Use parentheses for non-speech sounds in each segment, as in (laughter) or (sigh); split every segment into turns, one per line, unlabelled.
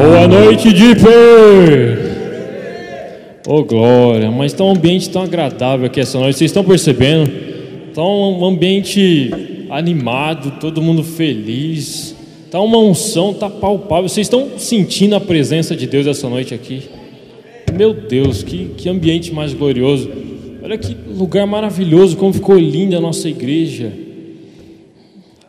Boa noite, Dipper! Oh, glória! Mas está um ambiente tão agradável aqui essa noite, vocês estão percebendo? Está um ambiente animado, todo mundo feliz. Está uma unção, está palpável. Vocês estão sentindo a presença de Deus essa noite aqui? Meu Deus, que, que ambiente mais glorioso. Olha que lugar maravilhoso, como ficou linda a nossa igreja.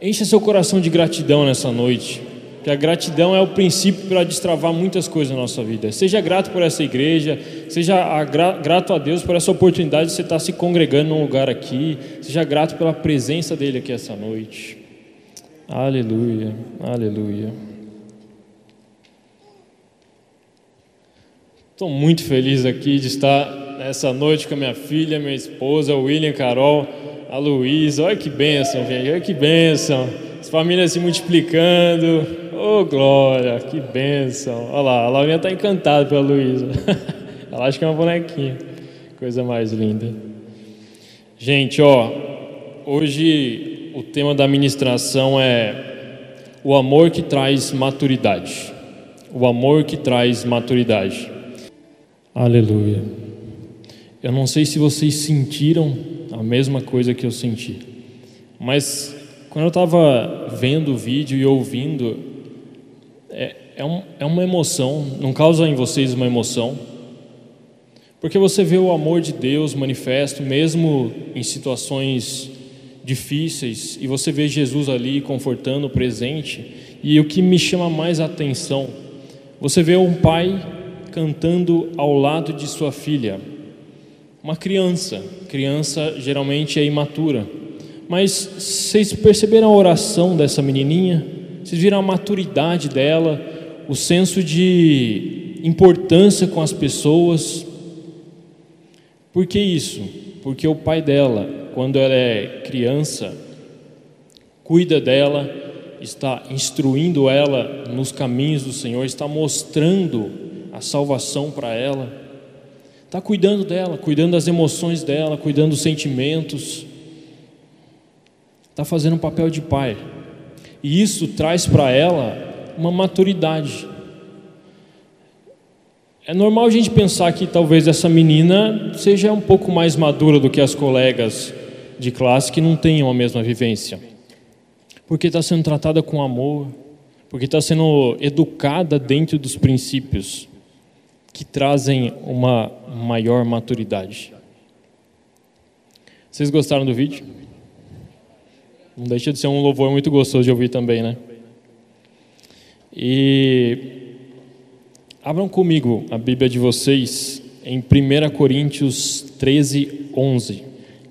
Encha seu coração de gratidão nessa noite. Que a gratidão é o princípio para destravar muitas coisas na nossa vida. Seja grato por essa igreja, seja grato a Deus por essa oportunidade de você estar se congregando num lugar aqui, seja grato pela presença dele aqui essa noite. Aleluia, aleluia. Estou muito feliz aqui de estar nessa noite com a minha filha, minha esposa, William, Carol, a Luísa. Olha que bênção, gente, olha que bênção. As famílias se multiplicando. Oh, glória, que bênção. Olha lá, a Laurinha está encantada pela Luísa. (laughs) Ela acha que é uma bonequinha. Coisa mais linda. Gente, ó, hoje o tema da ministração é o amor que traz maturidade. O amor que traz maturidade. Aleluia. Eu não sei se vocês sentiram a mesma coisa que eu senti, mas quando eu estava vendo o vídeo e ouvindo, é, é, um, é uma emoção, não causa em vocês uma emoção? Porque você vê o amor de Deus manifesto, mesmo em situações difíceis, e você vê Jesus ali confortando, presente, e o que me chama mais a atenção, você vê um pai cantando ao lado de sua filha. Uma criança, criança geralmente é imatura, mas vocês perceberam a oração dessa menininha? Vocês viram a maturidade dela, o senso de importância com as pessoas? Por que isso? Porque o pai dela, quando ela é criança, cuida dela, está instruindo ela nos caminhos do Senhor, está mostrando a salvação para ela, está cuidando dela, cuidando das emoções dela, cuidando dos sentimentos, está fazendo um papel de pai, e isso traz para ela uma maturidade. É normal a gente pensar que talvez essa menina seja um pouco mais madura do que as colegas de classe que não tenham a mesma vivência, porque está sendo tratada com amor, porque está sendo educada dentro dos princípios que trazem uma maior maturidade. Vocês gostaram do vídeo? Não deixa de ser um louvor muito gostoso de ouvir também, né? E abram comigo a Bíblia de vocês em 1 Coríntios 13, 11.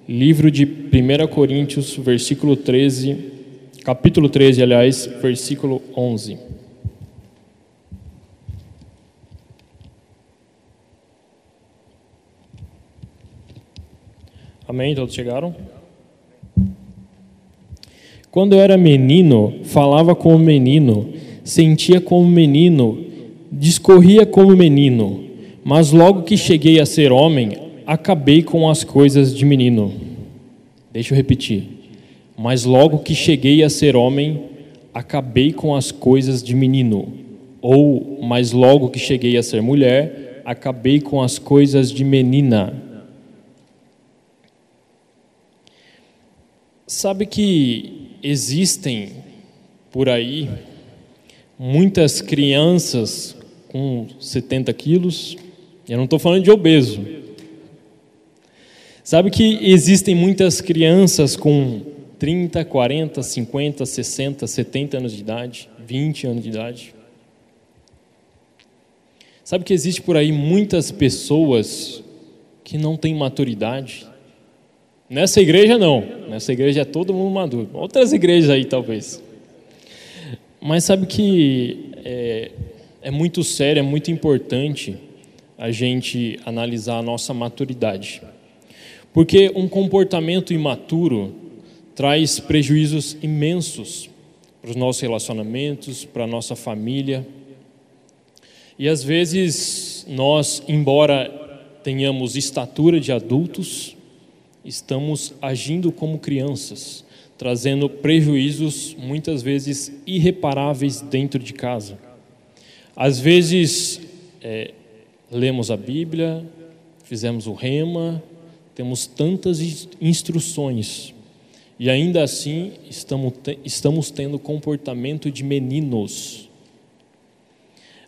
Livro de 1 Coríntios, versículo 13, capítulo 13, aliás, versículo 11. Amém? Todos chegaram? Quando eu era menino, falava como menino, sentia como menino, discorria como menino, mas logo que cheguei a ser homem, acabei com as coisas de menino. Deixa eu repetir. Mas logo que cheguei a ser homem, acabei com as coisas de menino. Ou, mas logo que cheguei a ser mulher, acabei com as coisas de menina. Sabe que existem por aí muitas crianças com 70 quilos, eu não estou falando de obeso. Sabe que existem muitas crianças com 30, 40, 50, 60, 70 anos de idade, 20 anos de idade. Sabe que existe por aí muitas pessoas que não têm maturidade, Nessa igreja não. Nessa igreja é todo mundo maduro. Outras igrejas aí talvez. Mas sabe que é, é muito sério, é muito importante a gente analisar a nossa maturidade. Porque um comportamento imaturo traz prejuízos imensos para os nossos relacionamentos, para a nossa família. E às vezes nós, embora tenhamos estatura de adultos, estamos agindo como crianças, trazendo prejuízos muitas vezes irreparáveis dentro de casa. Às vezes, é, lemos a Bíblia, fizemos o rema, temos tantas instruções e ainda assim estamos, estamos tendo comportamento de meninos.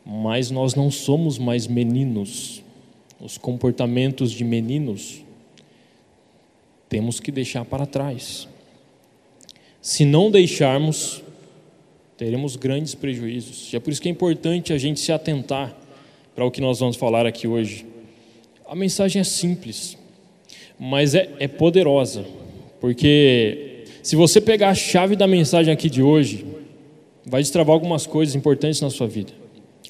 Mas nós não somos mais meninos. Os comportamentos de meninos temos que deixar para trás. Se não deixarmos, teremos grandes prejuízos. E é por isso que é importante a gente se atentar para o que nós vamos falar aqui hoje. A mensagem é simples, mas é, é poderosa. Porque se você pegar a chave da mensagem aqui de hoje, vai destravar algumas coisas importantes na sua vida.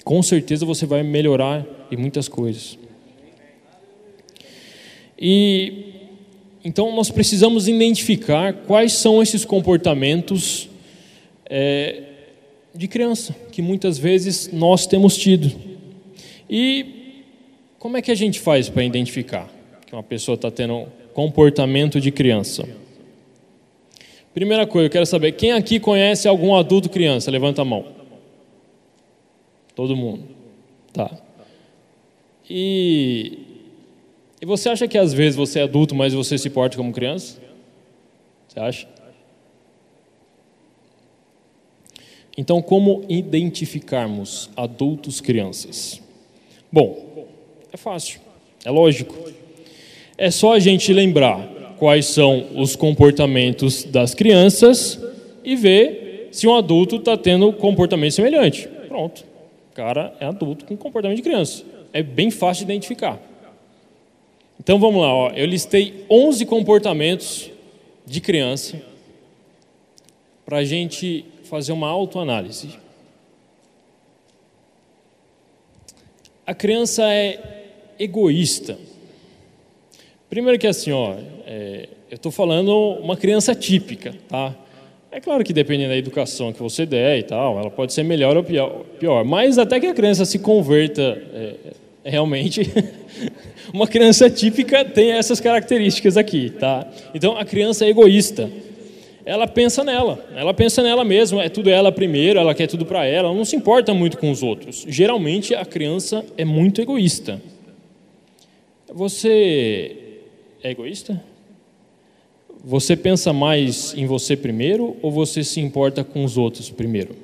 Com certeza você vai melhorar em muitas coisas. E então nós precisamos identificar quais são esses comportamentos é, de criança que muitas vezes nós temos tido. E como é que a gente faz para identificar que uma pessoa está tendo comportamento de criança? Primeira coisa, eu quero saber, quem aqui conhece algum adulto criança? Levanta a mão. Todo mundo. Tá. E, e você acha que às vezes você é adulto, mas você se porta como criança? Você acha? Então, como identificarmos adultos crianças? Bom, é fácil, é lógico. É só a gente lembrar quais são os comportamentos das crianças e ver se um adulto está tendo comportamento semelhante. Pronto. O cara é adulto com comportamento de criança. É bem fácil de identificar. Então vamos lá, ó. eu listei 11 comportamentos de criança para a gente fazer uma autoanálise. A criança é egoísta. Primeiro que assim, ó, é, eu estou falando uma criança típica, tá? É claro que dependendo da educação que você der e tal, ela pode ser melhor ou pior, mas até que a criança se converta é, realmente, (laughs) uma criança típica tem essas características aqui, tá? Então a criança é egoísta. Ela pensa nela, ela pensa nela mesma, é tudo ela primeiro, ela quer tudo para ela, ela não se importa muito com os outros. Geralmente a criança é muito egoísta. Você é egoísta? Você pensa mais em você primeiro ou você se importa com os outros primeiro?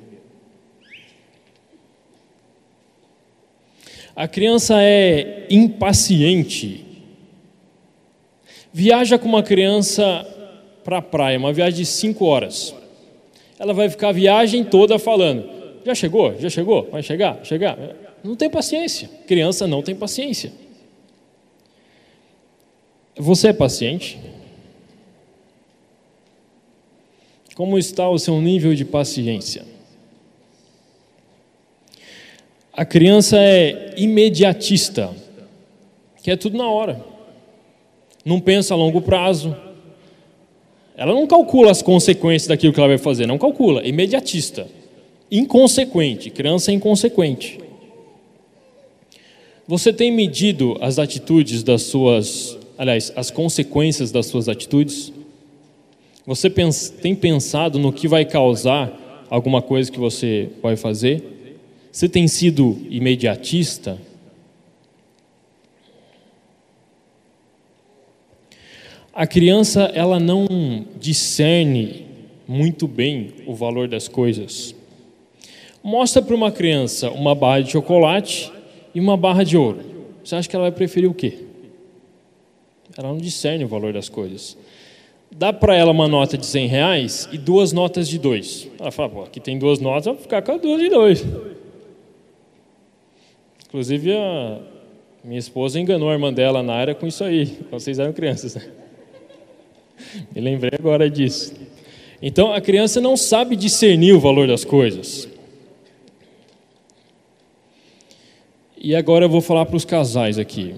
A criança é impaciente. Viaja com uma criança para a praia, uma viagem de cinco horas. Ela vai ficar a viagem toda falando: já chegou? Já chegou? Vai chegar? Chegar? Não tem paciência. Criança não tem paciência. Você é paciente? Como está o seu nível de paciência? A criança é imediatista, quer tudo na hora, não pensa a longo prazo, ela não calcula as consequências daquilo que ela vai fazer, não calcula, imediatista, inconsequente, criança é inconsequente. Você tem medido as atitudes das suas, aliás, as consequências das suas atitudes? Você tem pensado no que vai causar alguma coisa que você vai fazer? Você tem sido imediatista? A criança ela não discerne muito bem o valor das coisas. Mostra para uma criança uma barra de chocolate e uma barra de ouro. Você acha que ela vai preferir o quê? Ela não discerne o valor das coisas dá para ela uma nota de 100 reais e duas notas de dois. Ela fala, pô, aqui tem duas notas, vou ficar com as duas de dois. Inclusive, a minha esposa enganou a irmã dela, na área com isso aí, quando (laughs) vocês eram crianças. Né? (laughs) Me lembrei agora disso. Então, a criança não sabe discernir o valor das coisas. E agora eu vou falar para os casais aqui.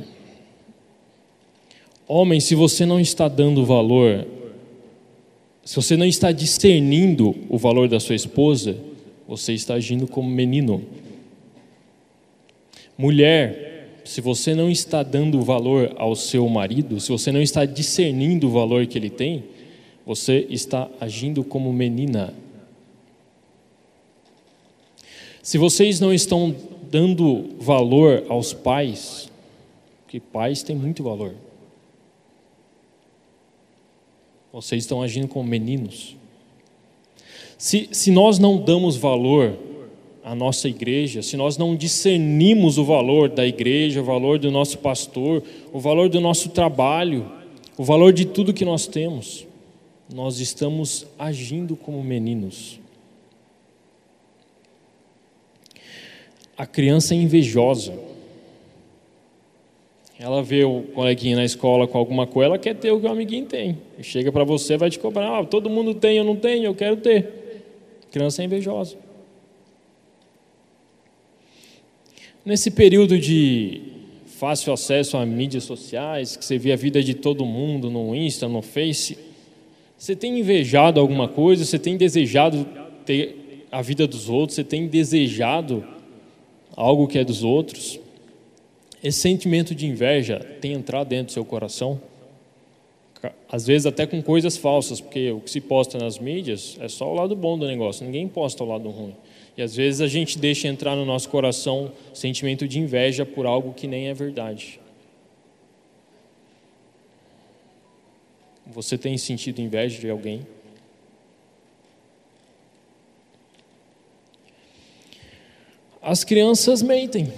Homem, se você não está dando valor se você não está discernindo o valor da sua esposa, você está agindo como menino. Mulher, se você não está dando valor ao seu marido, se você não está discernindo o valor que ele tem, você está agindo como menina. Se vocês não estão dando valor aos pais, porque pais têm muito valor, vocês estão agindo como meninos. Se, se nós não damos valor à nossa igreja, se nós não discernimos o valor da igreja, o valor do nosso pastor, o valor do nosso trabalho, o valor de tudo que nós temos, nós estamos agindo como meninos. A criança é invejosa. Ela vê o coleguinha na escola com alguma coisa, ela quer ter o que o amiguinho tem. Chega para você, vai te cobrar, ah, todo mundo tem, eu não tenho, eu quero ter. Criança é invejosa. Nesse período de fácil acesso a mídias sociais, que você vê a vida de todo mundo no Insta, no Face, você tem invejado alguma coisa? Você tem desejado ter a vida dos outros? Você tem desejado algo que é dos outros? Esse sentimento de inveja tem entrado dentro do seu coração? às vezes até com coisas falsas, porque o que se posta nas mídias é só o lado bom do negócio, ninguém posta o lado ruim. E às vezes a gente deixa entrar no nosso coração sentimento de inveja por algo que nem é verdade. Você tem sentido inveja de alguém? As crianças mentem.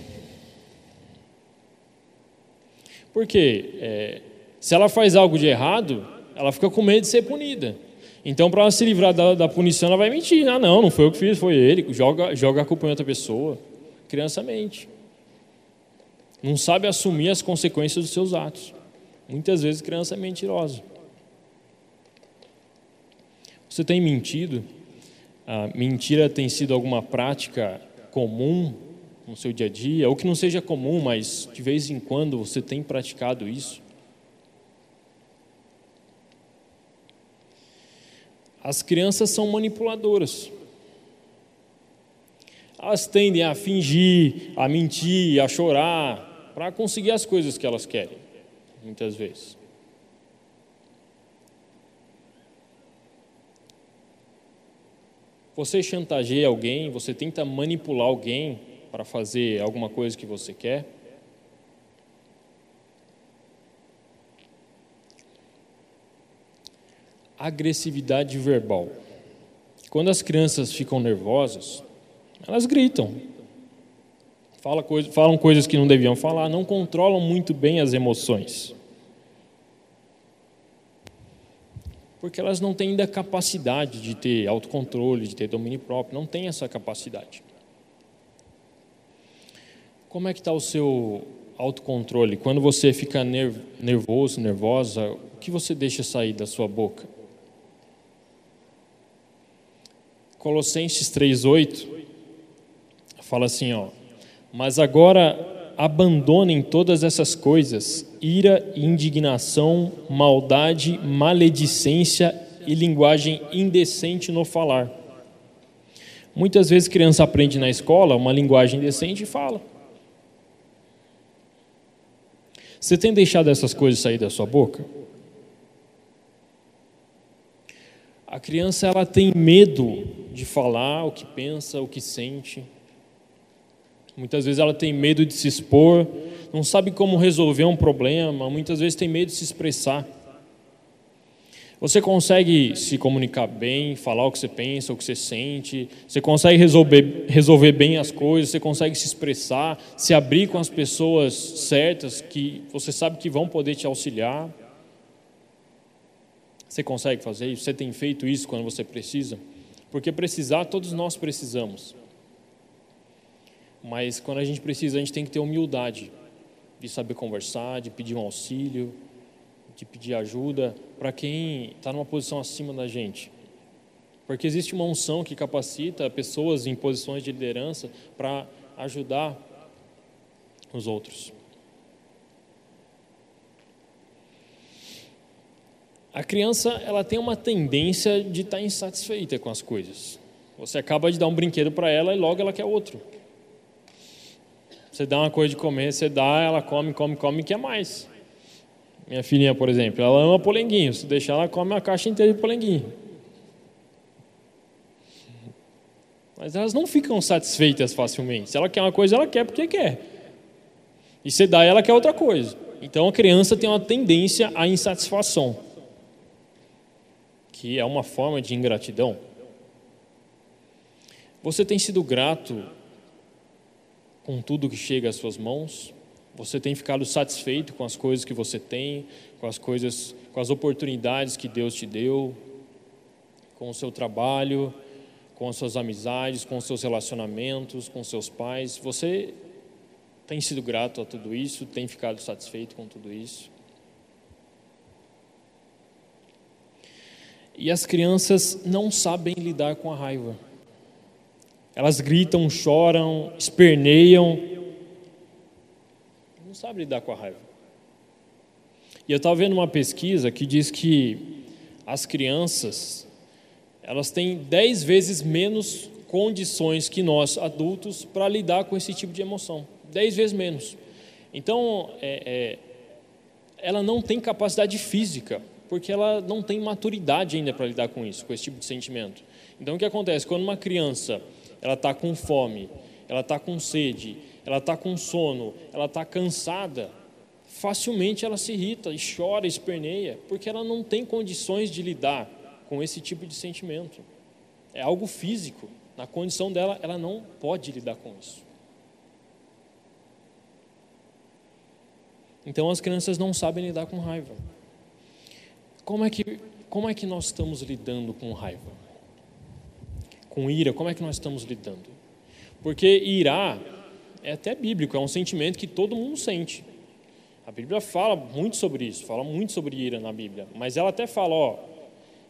Por quê? É, se ela faz algo de errado, ela fica com medo de ser punida. Então, para ela se livrar da, da, punição, ela vai mentir. Ah, não, não foi eu que fiz, foi ele. Joga, joga a culpa em outra pessoa. Criança mente. Não sabe assumir as consequências dos seus atos. Muitas vezes, criança é mentirosa. Você tem mentido? A mentira tem sido alguma prática comum no seu dia a dia? Ou que não seja comum, mas de vez em quando você tem praticado isso? As crianças são manipuladoras. Elas tendem a fingir, a mentir, a chorar, para conseguir as coisas que elas querem, muitas vezes. Você chantageia alguém, você tenta manipular alguém para fazer alguma coisa que você quer. Agressividade verbal. Quando as crianças ficam nervosas, elas gritam, falam, coisa, falam coisas que não deviam falar, não controlam muito bem as emoções. Porque elas não têm ainda capacidade de ter autocontrole, de ter domínio próprio, não têm essa capacidade. Como é que está o seu autocontrole? Quando você fica nervoso, nervosa, o que você deixa sair da sua boca? Colossenses 3:8 fala assim, ó: "Mas agora abandonem todas essas coisas: ira, indignação, maldade, maledicência e linguagem indecente no falar." Muitas vezes criança aprende na escola uma linguagem indecente e fala. Você tem deixado essas coisas sair da sua boca? A criança ela tem medo de falar o que pensa, o que sente. Muitas vezes ela tem medo de se expor, não sabe como resolver um problema, muitas vezes tem medo de se expressar. Você consegue se comunicar bem, falar o que você pensa, o que você sente, você consegue resolver, resolver bem as coisas, você consegue se expressar, se abrir com as pessoas certas que você sabe que vão poder te auxiliar. Você consegue fazer isso? Você tem feito isso quando você precisa? Porque precisar, todos nós precisamos. Mas quando a gente precisa, a gente tem que ter humildade de saber conversar, de pedir um auxílio, de pedir ajuda para quem está numa posição acima da gente. Porque existe uma unção que capacita pessoas em posições de liderança para ajudar os outros. A criança ela tem uma tendência de estar tá insatisfeita com as coisas. Você acaba de dar um brinquedo para ela e logo ela quer outro. Você dá uma coisa de comer, você dá, ela come, come, come e quer mais. Minha filhinha, por exemplo, ela ama polenguinho. Se deixar, ela come a caixa inteira de polenguinho. Mas elas não ficam satisfeitas facilmente. Se ela quer uma coisa, ela quer porque quer. E você dá, ela quer outra coisa. Então a criança tem uma tendência à insatisfação, que é uma forma de ingratidão. Você tem sido grato com tudo que chega às suas mãos? Você tem ficado satisfeito com as coisas que você tem, com as coisas, com as oportunidades que Deus te deu, com o seu trabalho, com as suas amizades, com os seus relacionamentos, com seus pais? Você tem sido grato a tudo isso? Tem ficado satisfeito com tudo isso? E as crianças não sabem lidar com a raiva. Elas gritam, choram, esperneiam. Não sabem lidar com a raiva. E eu estava vendo uma pesquisa que diz que as crianças elas têm dez vezes menos condições que nós adultos para lidar com esse tipo de emoção dez vezes menos. Então, é, é, ela não tem capacidade física, porque ela não tem maturidade ainda para lidar com isso, com esse tipo de sentimento. Então, o que acontece? Quando uma criança ela está com fome, ela está com sede, ela está com sono, ela está cansada, facilmente ela se irrita e chora, esperneia, porque ela não tem condições de lidar com esse tipo de sentimento. É algo físico. Na condição dela, ela não pode lidar com isso. Então as crianças não sabem lidar com raiva. Como é que, como é que nós estamos lidando com raiva? Com ira, como é que nós estamos lidando? Porque irá é até bíblico, é um sentimento que todo mundo sente. A Bíblia fala muito sobre isso, fala muito sobre ira na Bíblia, mas ela até fala, ó,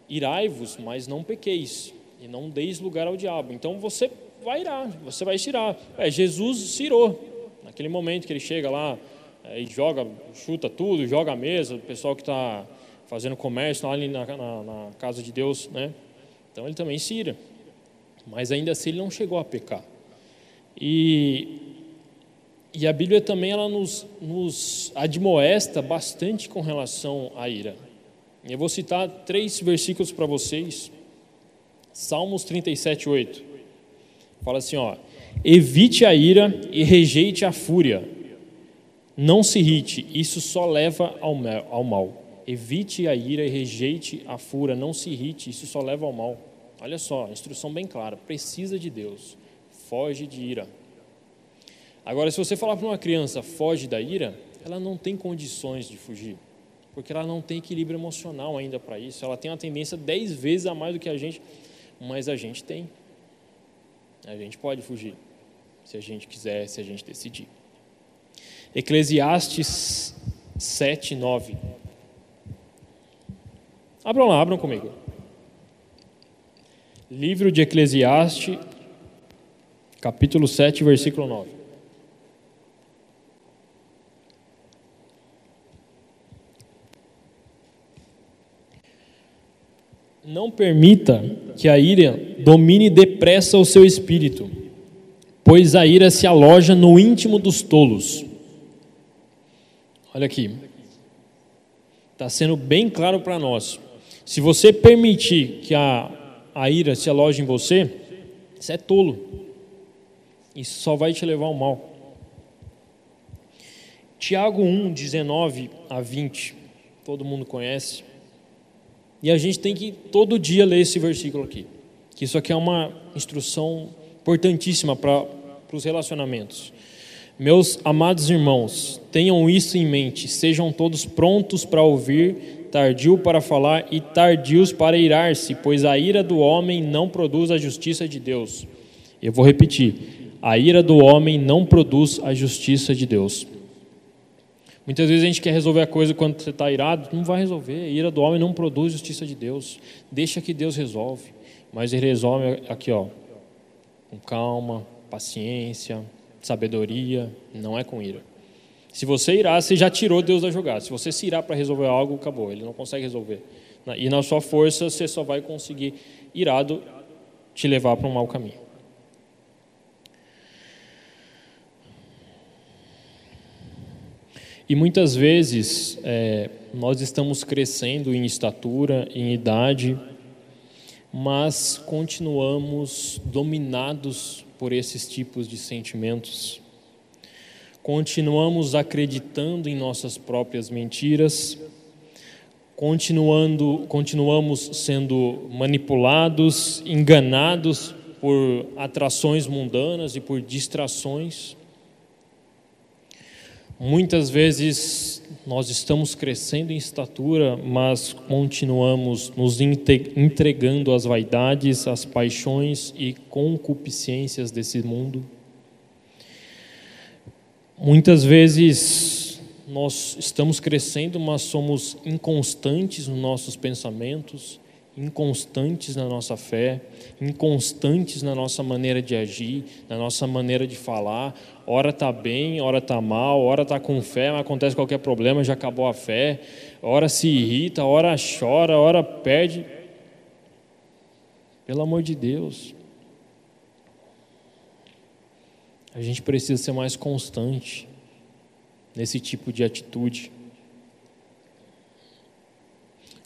irai-vos, mas não pequeis, e não deis lugar ao diabo. Então você vai irar, você vai se irar. É, Jesus se irou, naquele momento que ele chega lá, é, e joga, chuta tudo, joga a mesa, o pessoal que está fazendo comércio ali na, na, na, casa de Deus, né? Então ele também se ira. Mas ainda assim ele não chegou a pecar. E, e a Bíblia também ela nos, nos admoesta bastante com relação à ira. Eu vou citar três versículos para vocês. Salmos 37, 8. Fala assim, ó. Evite a ira e rejeite a fúria não se irrite, isso só leva ao mal. Evite a ira e rejeite a fúria, não se irrite, isso só leva ao mal. Olha só, instrução bem clara: precisa de Deus, foge de ira. Agora, se você falar para uma criança, foge da ira, ela não tem condições de fugir, porque ela não tem equilíbrio emocional ainda para isso. Ela tem uma tendência dez vezes a mais do que a gente, mas a gente tem. A gente pode fugir, se a gente quiser, se a gente decidir. Eclesiastes 7, 9. Abram lá, abram comigo. Livro de Eclesiastes, capítulo 7, versículo 9. Não permita que a ira domine depressa o seu espírito, pois a ira se aloja no íntimo dos tolos. Olha aqui. Está sendo bem claro para nós. Se você permitir que a, a ira se aloje em você, isso é tolo. Isso só vai te levar ao mal. Tiago 1, 19 a 20. Todo mundo conhece. E a gente tem que todo dia ler esse versículo aqui. Que isso aqui é uma instrução importantíssima para os relacionamentos. Meus amados irmãos, tenham isso em mente, sejam todos prontos para ouvir, tardio para falar e tardios para irar-se, pois a ira do homem não produz a justiça de Deus. Eu vou repetir: a ira do homem não produz a justiça de Deus. Muitas vezes a gente quer resolver a coisa quando você está irado, não vai resolver. A ira do homem não produz justiça de Deus. Deixa que Deus resolve. Mas ele resolve aqui, ó, com calma, paciência, sabedoria, não é com ira. Se você irá, você já tirou Deus da jogada. Se você se irá para resolver algo, acabou, ele não consegue resolver. E na sua força, você só vai conseguir, irado, te levar para um mau caminho. E muitas vezes é, nós estamos crescendo em estatura, em idade, mas continuamos dominados por esses tipos de sentimentos. Continuamos acreditando em nossas próprias mentiras, continuando, continuamos sendo manipulados, enganados por atrações mundanas e por distrações. Muitas vezes nós estamos crescendo em estatura, mas continuamos nos entregando às vaidades, às paixões e concupiscências desse mundo. Muitas vezes nós estamos crescendo, mas somos inconstantes nos nossos pensamentos, inconstantes na nossa fé, inconstantes na nossa maneira de agir, na nossa maneira de falar. Ora está bem, ora está mal, ora está com fé, mas acontece qualquer problema, já acabou a fé. Ora se irrita, ora chora, ora perde. Pelo amor de Deus. A gente precisa ser mais constante nesse tipo de atitude.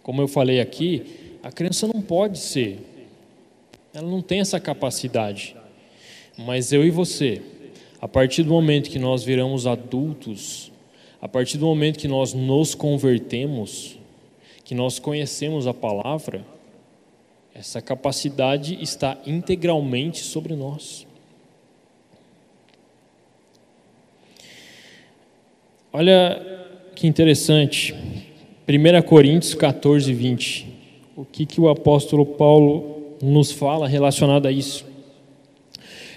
Como eu falei aqui, a criança não pode ser, ela não tem essa capacidade. Mas eu e você, a partir do momento que nós viramos adultos, a partir do momento que nós nos convertemos, que nós conhecemos a palavra, essa capacidade está integralmente sobre nós. Olha que interessante, 1 Coríntios 14, 20 o que, que o apóstolo Paulo nos fala relacionado a isso.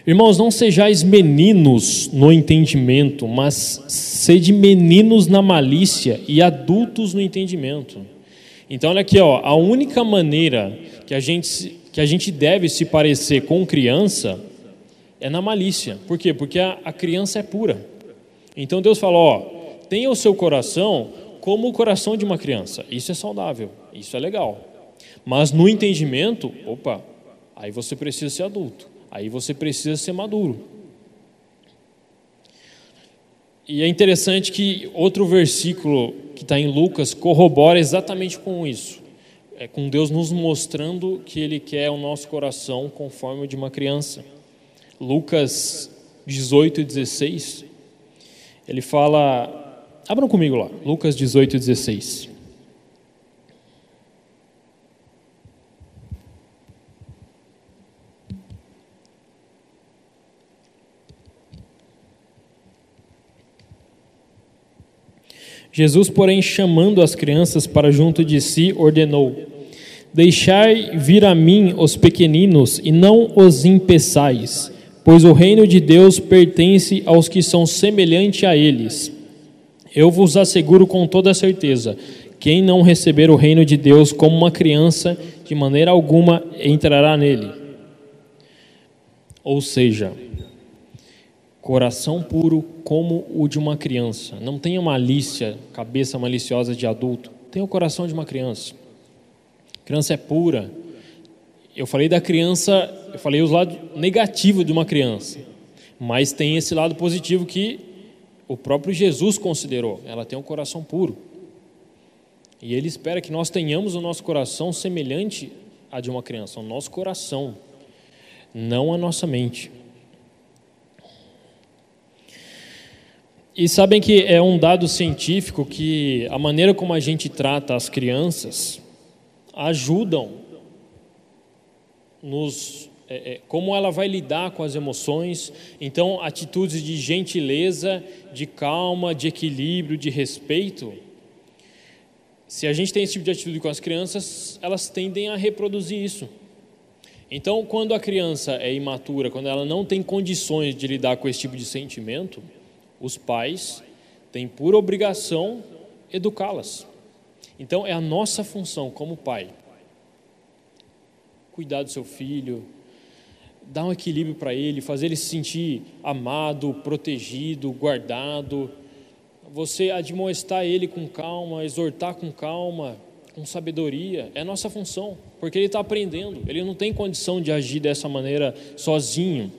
Irmãos, não sejais meninos no entendimento, mas sede meninos na malícia e adultos no entendimento. Então, olha aqui, ó, a única maneira que a gente, que a gente deve se parecer com criança é na malícia. Por quê? Porque a, a criança é pura. Então Deus fala: ó, tenha o seu coração como o coração de uma criança. Isso é saudável, isso é legal. Mas no entendimento, opa, aí você precisa ser adulto, aí você precisa ser maduro. E é interessante que outro versículo que está em Lucas corrobora exatamente com isso. É com Deus nos mostrando que Ele quer o nosso coração conforme o de uma criança. Lucas 18 e 16, ele fala. Abram comigo lá, Lucas 18 e 16. Jesus, porém, chamando as crianças para junto de si, ordenou: Deixai vir a mim os pequeninos e não os impeçais, pois o reino de Deus pertence aos que são semelhantes a eles. Eu vos asseguro com toda certeza: quem não receber o reino de Deus como uma criança, de maneira alguma entrará nele. Ou seja, coração puro como o de uma criança. Não tenha malícia, cabeça maliciosa de adulto. Tenha o coração de uma criança. A criança é pura. Eu falei da criança, eu falei os lados negativos de uma criança. Mas tem esse lado positivo que o próprio Jesus considerou. Ela tem um coração puro. E ele espera que nós tenhamos o nosso coração semelhante a de uma criança, o nosso coração, não a nossa mente. E sabem que é um dado científico que a maneira como a gente trata as crianças ajudam nos é, é, como ela vai lidar com as emoções. Então, atitudes de gentileza, de calma, de equilíbrio, de respeito. Se a gente tem esse tipo de atitude com as crianças, elas tendem a reproduzir isso. Então, quando a criança é imatura, quando ela não tem condições de lidar com esse tipo de sentimento, os pais têm por obrigação educá-las. Então é a nossa função como pai cuidar do seu filho, dar um equilíbrio para ele, fazer ele se sentir amado, protegido, guardado. Você admoestar ele com calma, exortar com calma, com sabedoria, é nossa função, porque ele está aprendendo, ele não tem condição de agir dessa maneira sozinho,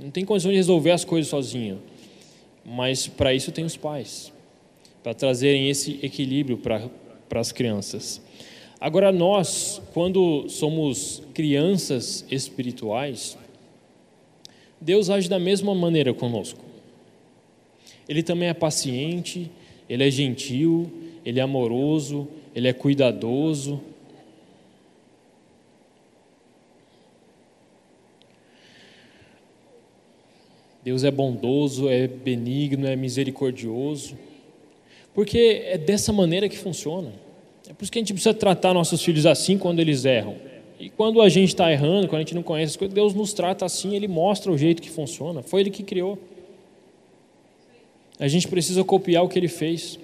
não tem condição de resolver as coisas sozinho. Mas para isso tem os pais, para trazerem esse equilíbrio para as crianças. Agora, nós, quando somos crianças espirituais, Deus age da mesma maneira conosco. Ele também é paciente, ele é gentil, ele é amoroso, ele é cuidadoso. Deus é bondoso, é benigno, é misericordioso. Porque é dessa maneira que funciona. É por isso que a gente precisa tratar nossos filhos assim quando eles erram. E quando a gente está errando, quando a gente não conhece as coisas, Deus nos trata assim, Ele mostra o jeito que funciona. Foi Ele que criou. A gente precisa copiar o que Ele fez.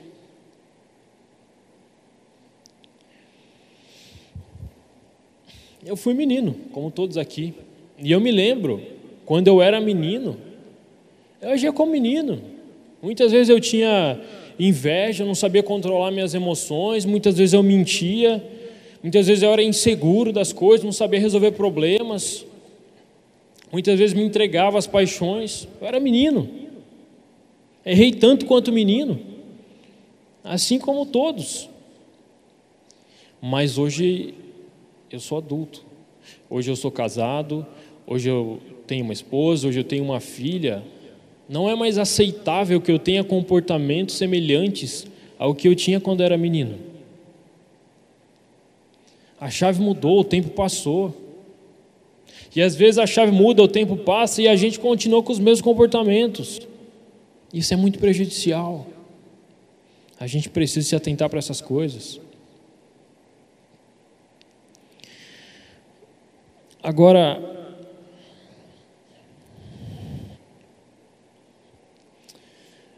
Eu fui menino, como todos aqui. E eu me lembro, quando eu era menino, eu agia como menino. Muitas vezes eu tinha inveja, não sabia controlar minhas emoções, muitas vezes eu mentia, muitas vezes eu era inseguro das coisas, não sabia resolver problemas, muitas vezes me entregava às paixões. Eu era menino, errei tanto quanto menino, assim como todos. Mas hoje eu sou adulto, hoje eu sou casado, hoje eu tenho uma esposa, hoje eu tenho uma filha, não é mais aceitável que eu tenha comportamentos semelhantes ao que eu tinha quando era menino. A chave mudou, o tempo passou. E às vezes a chave muda, o tempo passa e a gente continua com os mesmos comportamentos. Isso é muito prejudicial. A gente precisa se atentar para essas coisas. Agora,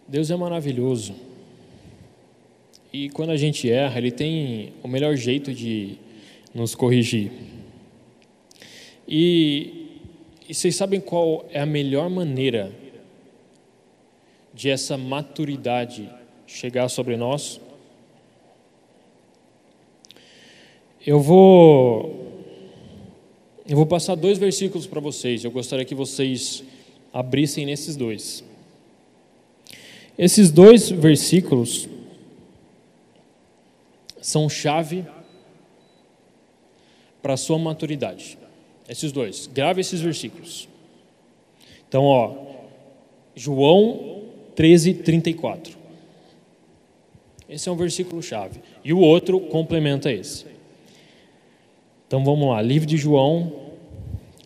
Deus é maravilhoso. E quando a gente erra, Ele tem o melhor jeito de nos corrigir. E, e vocês sabem qual é a melhor maneira de essa maturidade chegar sobre nós? Eu vou eu vou passar dois versículos para vocês. Eu gostaria que vocês abrissem nesses dois. Esses dois versículos são chave para a sua maturidade. Esses dois. Grave esses versículos. Então, ó, João 13, 34. Esse é um versículo chave. E o outro complementa esse. Então vamos lá, livro de João,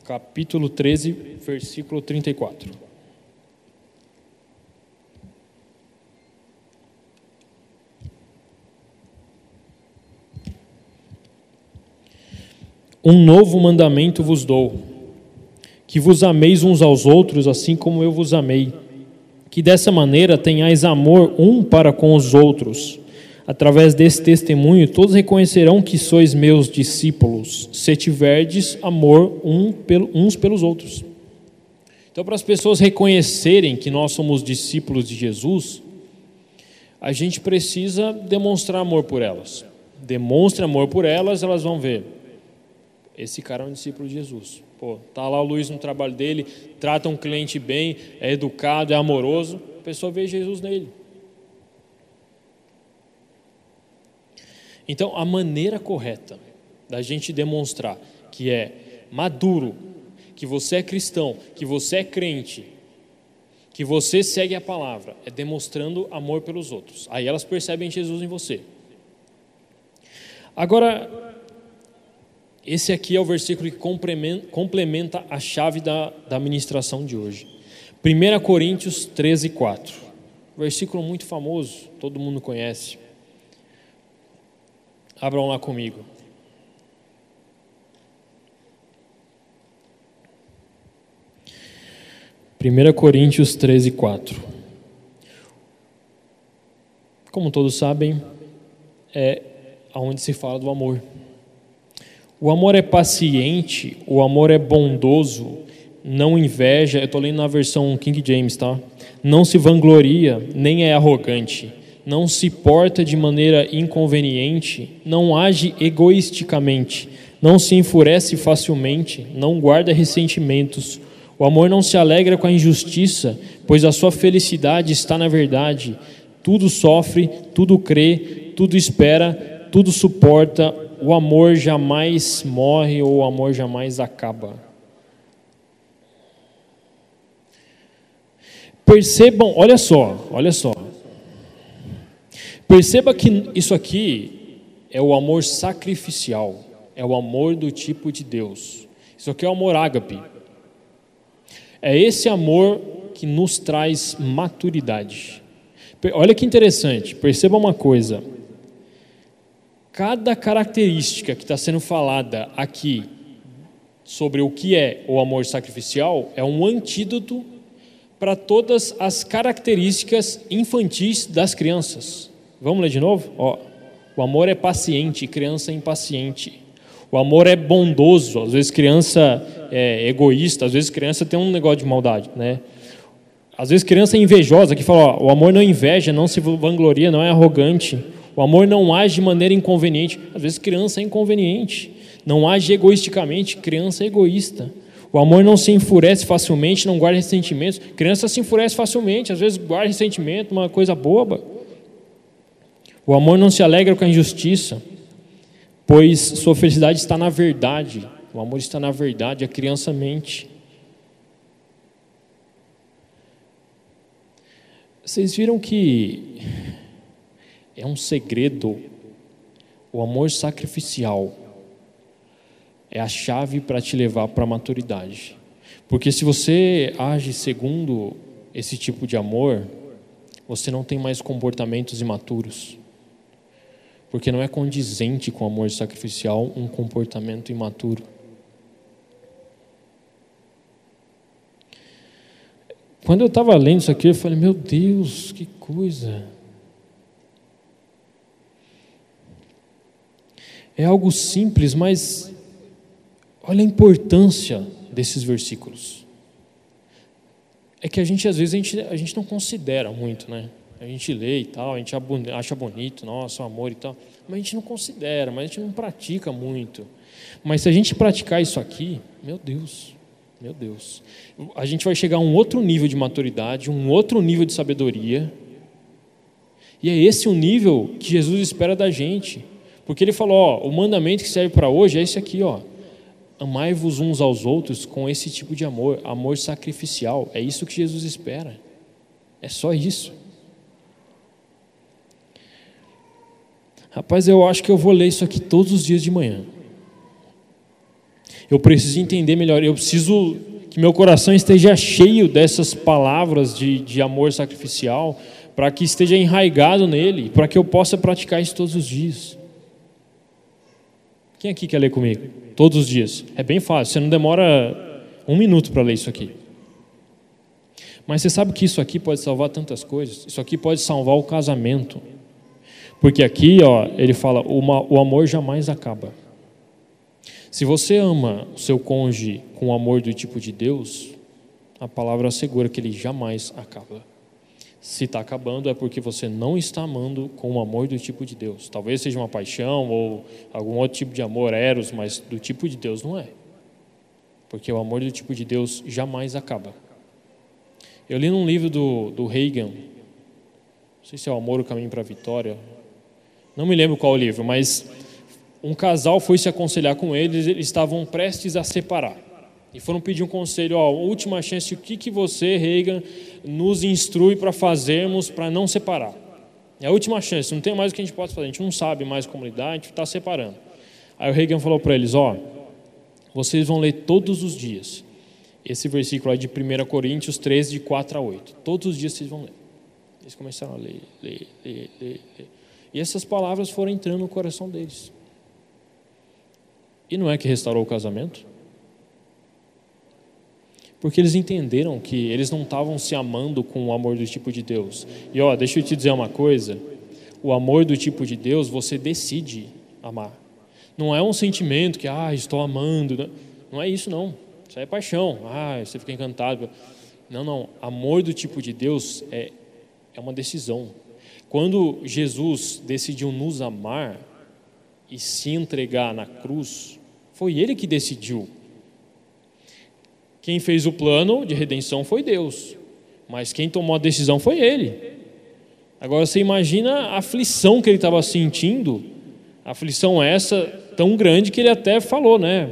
capítulo 13, versículo 34. Um novo mandamento vos dou: que vos ameis uns aos outros, assim como eu vos amei. Que dessa maneira tenhais amor um para com os outros. Através desse testemunho, todos reconhecerão que sois meus discípulos, se tiverdes amor uns pelos outros. Então, para as pessoas reconhecerem que nós somos discípulos de Jesus, a gente precisa demonstrar amor por elas. Demonstre amor por elas, elas vão ver esse cara é um discípulo de Jesus. Pô, tá lá o Luiz no trabalho dele, trata um cliente bem, é educado, é amoroso. A pessoa vê Jesus nele. Então, a maneira correta da gente demonstrar que é maduro, que você é cristão, que você é crente, que você segue a palavra, é demonstrando amor pelos outros. Aí elas percebem Jesus em você. Agora, esse aqui é o versículo que complementa a chave da, da ministração de hoje. 1 Coríntios 13, 4. Versículo muito famoso, todo mundo conhece. Abram lá comigo. Primeira Coríntios 13, 4. Como todos sabem, é aonde se fala do amor. O amor é paciente, o amor é bondoso, não inveja. Eu estou lendo na versão King James, tá? Não se vangloria, nem é arrogante, não se porta de maneira inconveniente, não age egoisticamente, não se enfurece facilmente, não guarda ressentimentos. O amor não se alegra com a injustiça, pois a sua felicidade está na verdade. Tudo sofre, tudo crê, tudo espera, tudo suporta o amor jamais morre ou o amor jamais acaba. Percebam, olha só, olha só. Perceba que isso aqui é o amor sacrificial, é o amor do tipo de Deus. Isso aqui é o amor ágape. É esse amor que nos traz maturidade. Olha que interessante, perceba uma coisa. Cada característica que está sendo falada aqui sobre o que é o amor sacrificial é um antídoto para todas as características infantis das crianças. Vamos ler de novo? Ó, o amor é paciente, criança é impaciente. O amor é bondoso, às vezes criança é egoísta, às vezes criança tem um negócio de maldade, né? Às vezes criança é invejosa, que fala, ó, o amor não inveja, não se vangloria, não é arrogante. O amor não age de maneira inconveniente. Às vezes criança é inconveniente. Não age egoisticamente, criança é egoísta. O amor não se enfurece facilmente, não guarda ressentimentos. Criança se enfurece facilmente, às vezes guarda ressentimento, uma coisa boba. O amor não se alegra com a injustiça, pois sua felicidade está na verdade. O amor está na verdade, a criança mente. Vocês viram que é um segredo o amor sacrificial é a chave para te levar para a maturidade. Porque se você age segundo esse tipo de amor, você não tem mais comportamentos imaturos. Porque não é condizente com o amor sacrificial um comportamento imaturo. Quando eu estava lendo isso aqui, eu falei: Meu Deus, que coisa. É algo simples, mas Olha a importância desses versículos. É que a gente, às vezes, a gente, a gente não considera muito, né? A gente lê e tal, a gente acha bonito, nossa, o amor e tal, mas a gente não considera, mas a gente não pratica muito. Mas se a gente praticar isso aqui, meu Deus, meu Deus, a gente vai chegar a um outro nível de maturidade, um outro nível de sabedoria, e é esse o nível que Jesus espera da gente, porque ele falou: ó, o mandamento que serve para hoje é esse aqui, ó Amai-vos uns aos outros com esse tipo de amor, amor sacrificial. É isso que Jesus espera. É só isso. Rapaz, eu acho que eu vou ler isso aqui todos os dias de manhã. Eu preciso entender melhor. Eu preciso que meu coração esteja cheio dessas palavras de, de amor sacrificial, para que esteja enraizado nele, para que eu possa praticar isso todos os dias. Quem aqui quer ler comigo? Todos os dias. É bem fácil, você não demora um minuto para ler isso aqui. Mas você sabe que isso aqui pode salvar tantas coisas? Isso aqui pode salvar o casamento. Porque aqui, ó, ele fala: o amor jamais acaba. Se você ama o seu cônjuge com o amor do tipo de Deus, a palavra assegura que ele jamais acaba. Se está acabando é porque você não está amando com o amor do tipo de Deus. Talvez seja uma paixão ou algum outro tipo de amor, eros, mas do tipo de Deus não é. Porque o amor do tipo de Deus jamais acaba. Eu li num livro do, do Reagan, não sei se é o Amor, o Caminho para a Vitória, não me lembro qual livro, mas um casal foi se aconselhar com eles, eles estavam prestes a separar. E foram pedir um conselho, ó, última chance, o que, que você, Reagan, nos instrui para fazermos para não separar? É a última chance, não tem mais o que a gente pode fazer, a gente não sabe mais como lidar, a gente está separando. Aí o Reagan falou para eles, ó, vocês vão ler todos os dias esse versículo aí de 1 Coríntios 13, de 4 a 8. Todos os dias vocês vão ler. Eles começaram a ler, ler, ler, ler, ler. E essas palavras foram entrando no coração deles. E não é que restaurou o casamento? Porque eles entenderam que eles não estavam se amando com o amor do tipo de Deus. E ó, deixa eu te dizer uma coisa: o amor do tipo de Deus você decide amar. Não é um sentimento que, ah, estou amando. Não é isso, não. Isso é paixão. Ah, você fica encantado. Não, não. Amor do tipo de Deus é, é uma decisão. Quando Jesus decidiu nos amar e se entregar na cruz, foi Ele que decidiu quem fez o plano de redenção foi Deus, mas quem tomou a decisão foi ele. Agora você imagina a aflição que ele estava sentindo A aflição essa tão grande que ele até falou, né?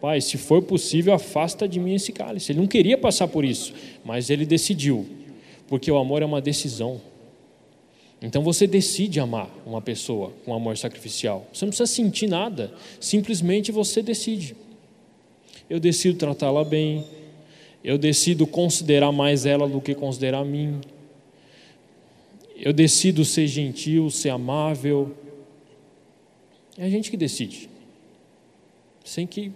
Pai, se for possível, afasta de mim esse cálice. Ele não queria passar por isso, mas ele decidiu, porque o amor é uma decisão. Então você decide amar uma pessoa com amor sacrificial. Você não precisa sentir nada, simplesmente você decide. Eu decido tratá-la bem, eu decido considerar mais ela do que considerar a mim. Eu decido ser gentil, ser amável. É a gente que decide, sem que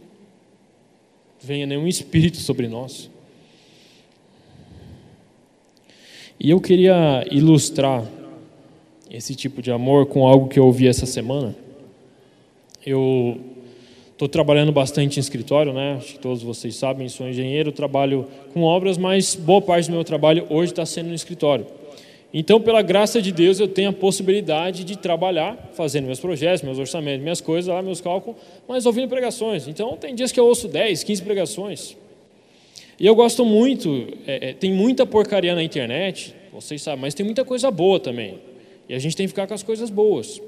venha nenhum espírito sobre nós. E eu queria ilustrar esse tipo de amor com algo que eu ouvi essa semana. Eu estou trabalhando bastante em escritório, né? Acho que todos vocês sabem, sou engenheiro, trabalho com obras, mas boa parte do meu trabalho hoje está sendo no escritório. Então, pela graça de Deus, eu tenho a possibilidade de trabalhar, fazendo meus projetos, meus orçamentos, minhas coisas lá, meus cálculos, mas ouvindo pregações. Então, tem dias que eu ouço 10, 15 pregações. E eu gosto muito, é, é, tem muita porcaria na internet, vocês sabem, mas tem muita coisa boa também. E a gente tem que ficar com as coisas boas.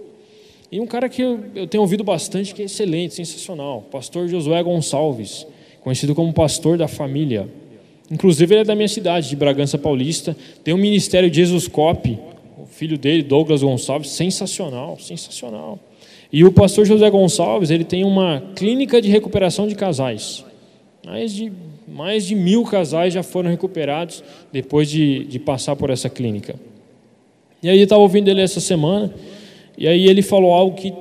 E um cara que eu, tenho ouvido bastante, que é excelente, sensacional, pastor Josué Gonçalves, conhecido como pastor da família. Inclusive, ele é da minha cidade, de Bragança Paulista. Tem um ministério de Jesus Cop, o filho dele, Douglas Gonçalves, sensacional, sensacional. E o pastor José Gonçalves, ele tem uma clínica de recuperação de casais. Mais de, mais de mil casais já foram recuperados depois de, de passar por essa clínica. E aí eu estava ouvindo ele essa semana, e aí ele falou algo que,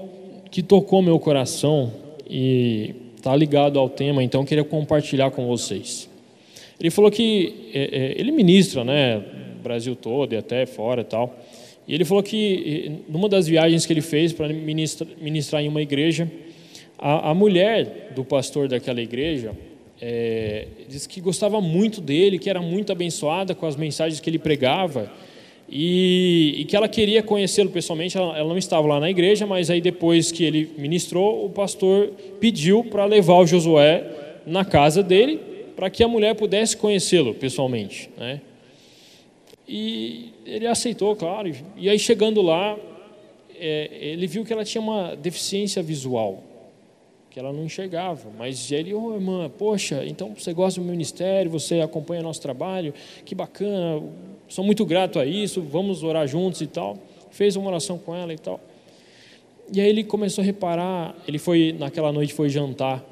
que tocou meu coração e está ligado ao tema, então queria compartilhar com vocês. Ele falou que é, é, ele ministra, né, Brasil todo e até fora e tal. E ele falou que numa das viagens que ele fez para ministrar, ministrar, em uma igreja, a, a, mulher do pastor daquela igreja é, disse que gostava muito dele, que era muito abençoada com as mensagens que ele pregava e, e que ela queria conhecê-lo pessoalmente. Ela, ela, não estava lá na igreja, mas aí depois que ele ministrou, o pastor pediu para levar o Josué na casa dele para que a mulher pudesse conhecê-lo pessoalmente, né? E ele aceitou, claro. E aí chegando lá, é, ele viu que ela tinha uma deficiência visual, que ela não enxergava. Mas ele, oh, irmã, poxa, então você gosta do ministério, você acompanha nosso trabalho, que bacana, sou muito grato a isso, vamos orar juntos e tal. Fez uma oração com ela e tal. E aí ele começou a reparar, ele foi, naquela noite foi jantar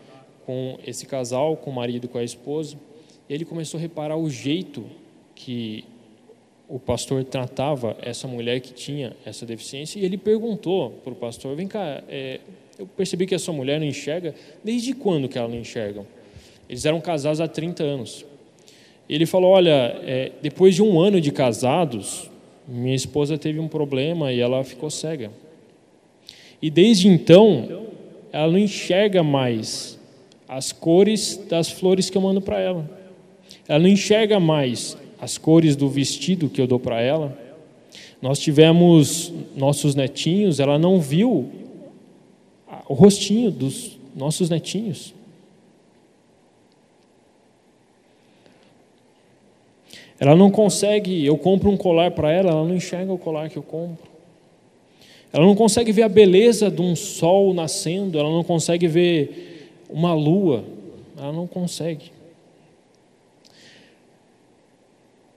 com esse casal, com o marido com a esposa, e ele começou a reparar o jeito que o pastor tratava essa mulher que tinha essa deficiência, e ele perguntou para o pastor, vem cá, é, eu percebi que a sua mulher não enxerga, desde quando que ela não enxerga? Eles eram casados há 30 anos. Ele falou: Olha, é, depois de um ano de casados, minha esposa teve um problema e ela ficou cega. E desde então, ela não enxerga mais as cores das flores que eu mando para ela. Ela não enxerga mais as cores do vestido que eu dou para ela. Nós tivemos nossos netinhos, ela não viu o rostinho dos nossos netinhos. Ela não consegue, eu compro um colar para ela, ela não enxerga o colar que eu compro. Ela não consegue ver a beleza de um sol nascendo, ela não consegue ver uma lua, ela não consegue.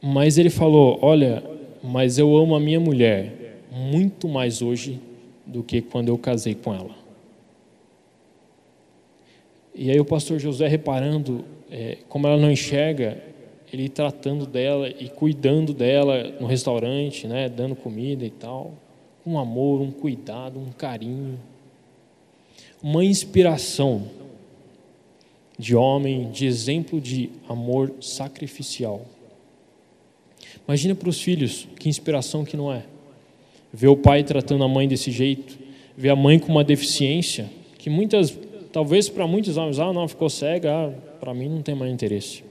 Mas ele falou: Olha, mas eu amo a minha mulher muito mais hoje do que quando eu casei com ela. E aí o pastor José reparando é, como ela não enxerga, ele tratando dela e cuidando dela no restaurante, né, dando comida e tal, um amor, um cuidado, um carinho, uma inspiração de homem, de exemplo de amor sacrificial. Imagina para os filhos que inspiração que não é. Ver o pai tratando a mãe desse jeito, ver a mãe com uma deficiência que muitas, talvez para muitos homens, ah, não ficou cega, ah, para mim não tem mais interesse.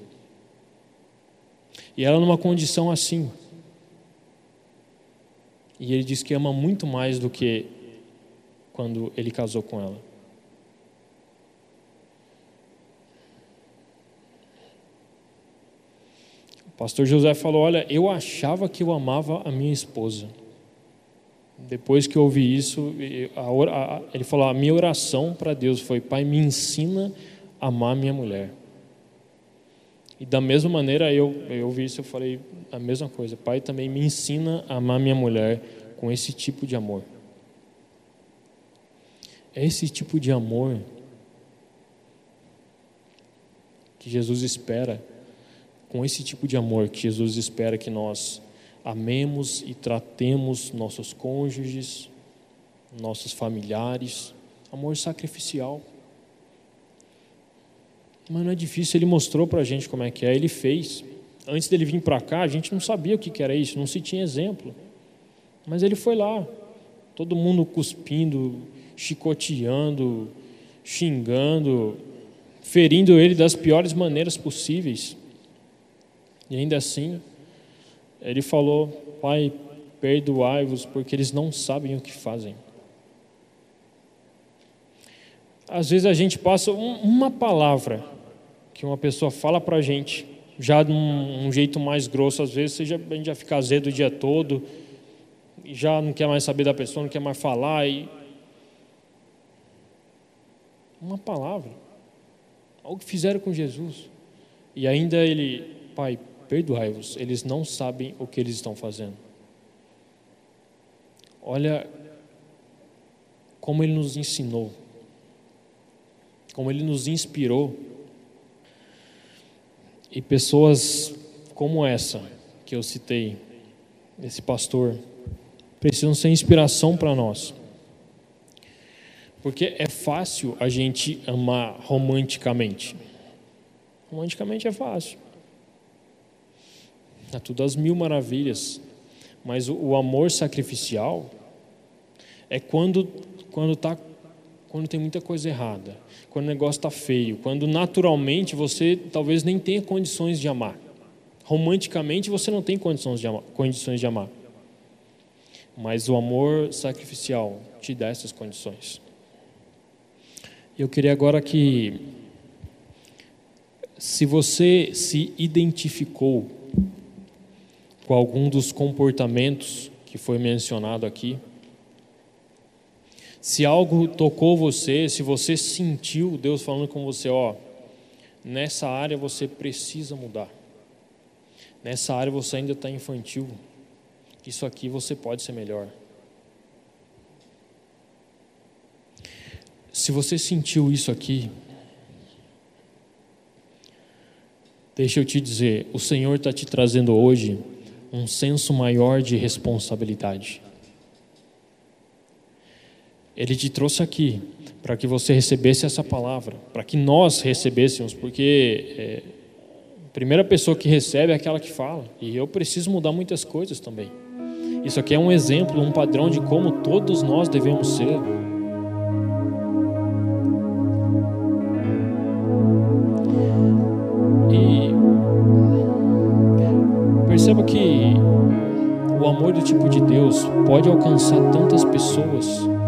E ela numa condição assim. E ele diz que ama muito mais do que quando ele casou com ela. O pastor José falou: Olha, eu achava que eu amava a minha esposa, Depois que eu ouvi isso, ele falou: a minha oração para Deus foi: Pai, me ensina a amar minha mulher. E da mesma maneira eu, eu ouvi isso, eu falei a mesma coisa. Pai, também me ensina a amar minha mulher com esse tipo de amor. É esse tipo de amor que Jesus espera, com esse tipo de amor que Jesus espera que nós amemos e tratemos nossos cônjuges, nossos familiares, amor sacrificial. Mas não é difícil, ele mostrou para a gente como é que é, ele fez. Antes dele vir para cá, a gente não sabia o que era isso, não se tinha exemplo. Mas ele foi lá, todo mundo cuspindo, chicoteando, xingando, ferindo ele das piores maneiras possíveis. E ainda assim, ele falou: Pai, perdoai-vos, porque eles não sabem o que fazem. Às vezes a gente passa uma palavra que uma pessoa fala para a gente, já de um, um, jeito mais grosso, às vezes já, a gente já fica azedo o dia todo, já não quer mais saber da pessoa, não quer mais falar. E... Uma palavra Olha o que fizeram com Jesus. E ainda ele, Pai, perdoai-vos, eles não sabem o que eles estão fazendo. Olha como ele nos ensinou, como ele nos inspirou. E pessoas como essa que eu citei, esse pastor, precisam ser inspiração para nós. Porque é fácil a gente amar romanticamente. Romanticamente é fácil. É tudo às mil maravilhas. Mas o, o amor sacrificial é quando, quando, tá, quando tem muita coisa errada, quando o negócio está feio, quando naturalmente você talvez nem tenha condições de amar. Romanticamente você não tem condições de amar. Condições de amar. Mas o amor sacrificial te dá essas condições. Eu queria agora que, se você se identificou com algum dos comportamentos que foi mencionado aqui, se algo tocou você, se você sentiu Deus falando com você, ó, nessa área você precisa mudar. Nessa área você ainda está infantil. Isso aqui você pode ser melhor. Se você sentiu isso aqui, deixa eu te dizer, o Senhor está te trazendo hoje um senso maior de responsabilidade. Ele te trouxe aqui para que você recebesse essa palavra, para que nós recebêssemos, porque é, a primeira pessoa que recebe é aquela que fala, e eu preciso mudar muitas coisas também. Isso aqui é um exemplo, um padrão de como todos nós devemos ser. Perceba que o amor do tipo de Deus pode alcançar tantas pessoas e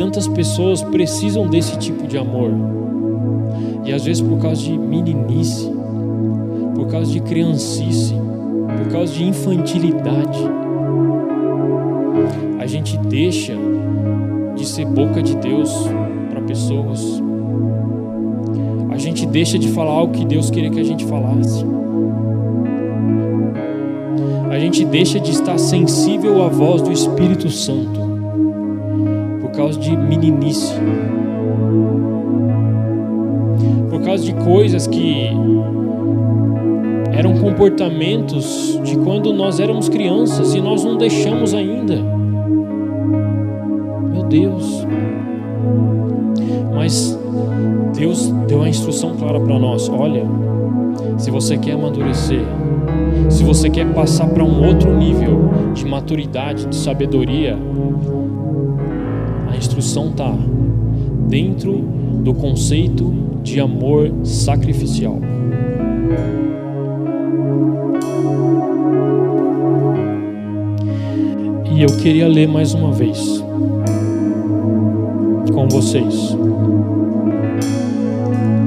tantas pessoas precisam desse tipo de amor. E às vezes por causa de meninice, por causa de criancice, por causa de infantilidade, a gente deixa de ser boca de Deus para pessoas. A gente deixa de falar algo que Deus queria que a gente falasse a gente deixa de estar sensível à voz do Espírito Santo causa de meninice, por causa de coisas que eram comportamentos de quando nós éramos crianças e nós não deixamos ainda. Meu Deus. Mas Deus deu a instrução clara para nós: olha, se você quer amadurecer, se você quer passar para um outro nível de maturidade, de sabedoria, instrução está dentro do conceito de amor sacrificial. E eu queria ler mais uma vez com vocês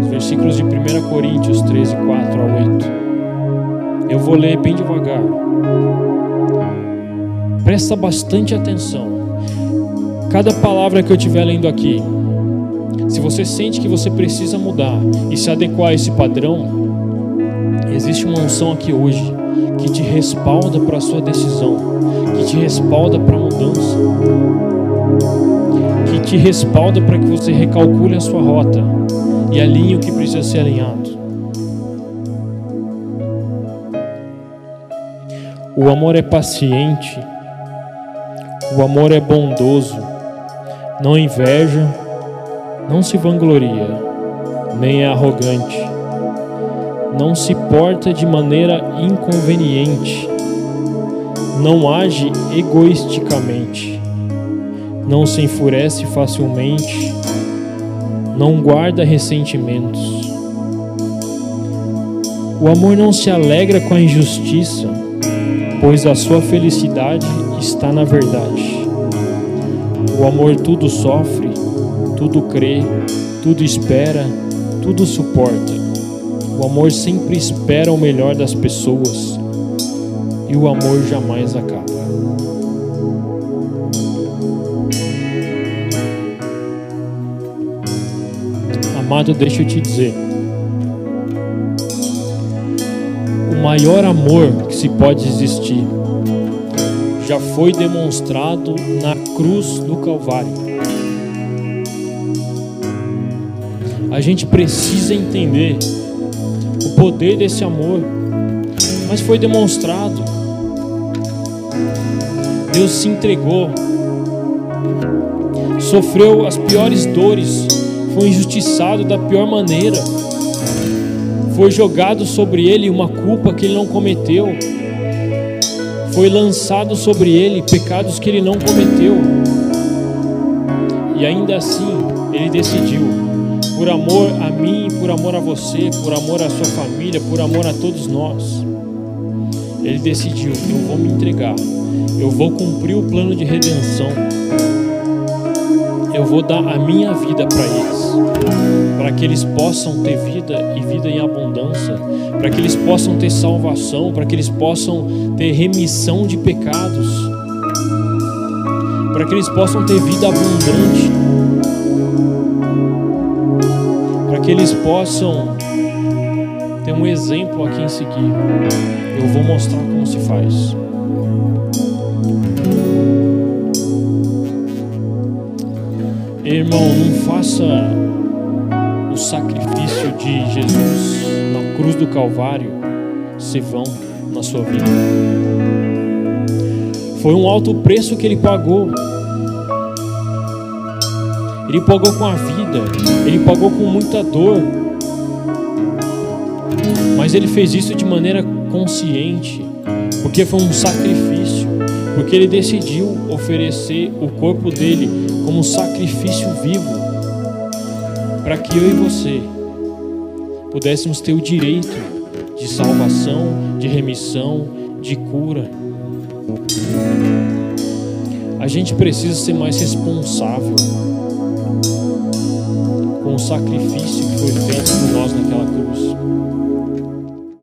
versículos de 1 Coríntios 13, 4 a 8. Eu vou ler bem devagar. Presta bastante atenção. Cada palavra que eu estiver lendo aqui, se você sente que você precisa mudar e se adequar a esse padrão, existe uma unção aqui hoje que te respalda para a sua decisão, que te respalda para a mudança, que te respalda para que você recalcule a sua rota e alinhe o que precisa ser alinhado. O amor é paciente, o amor é bondoso, não inveja, não se vangloria, nem é arrogante, não se porta de maneira inconveniente, não age egoisticamente, não se enfurece facilmente, não guarda ressentimentos. O amor não se alegra com a injustiça, pois a sua felicidade está na verdade. O amor tudo sofre, tudo crê, tudo espera, tudo suporta. O amor sempre espera o melhor das pessoas e o amor jamais acaba. Amado, deixa eu te dizer. maior amor que se pode existir já foi demonstrado na cruz do Calvário. A gente precisa entender o poder desse amor, mas foi demonstrado. Deus se entregou, sofreu as piores dores, foi injustiçado da pior maneira foi jogado sobre ele uma culpa que ele não cometeu. Foi lançado sobre ele pecados que ele não cometeu. E ainda assim, ele decidiu, por amor a mim, por amor a você, por amor à sua família, por amor a todos nós. Ele decidiu: eu vou me entregar, eu vou cumprir o plano de redenção, eu vou dar a minha vida para eles, para que eles possam ter vida e vida em abundância, para que eles possam ter salvação, para que eles possam ter remissão de pecados, para que eles possam ter vida abundante, para que eles possam ter um exemplo aqui em seguir. Eu vou mostrar como se faz. Irmão, não faça o sacrifício de Jesus na cruz do Calvário ser vão na sua vida. Foi um alto preço que ele pagou. Ele pagou com a vida, ele pagou com muita dor. Mas ele fez isso de maneira consciente, porque foi um sacrifício, porque ele decidiu oferecer o corpo dele como sacrifício vivo, para que eu e você pudéssemos ter o direito de salvação, de remissão, de cura. A gente precisa ser mais responsável com o sacrifício que foi feito por nós naquela cruz.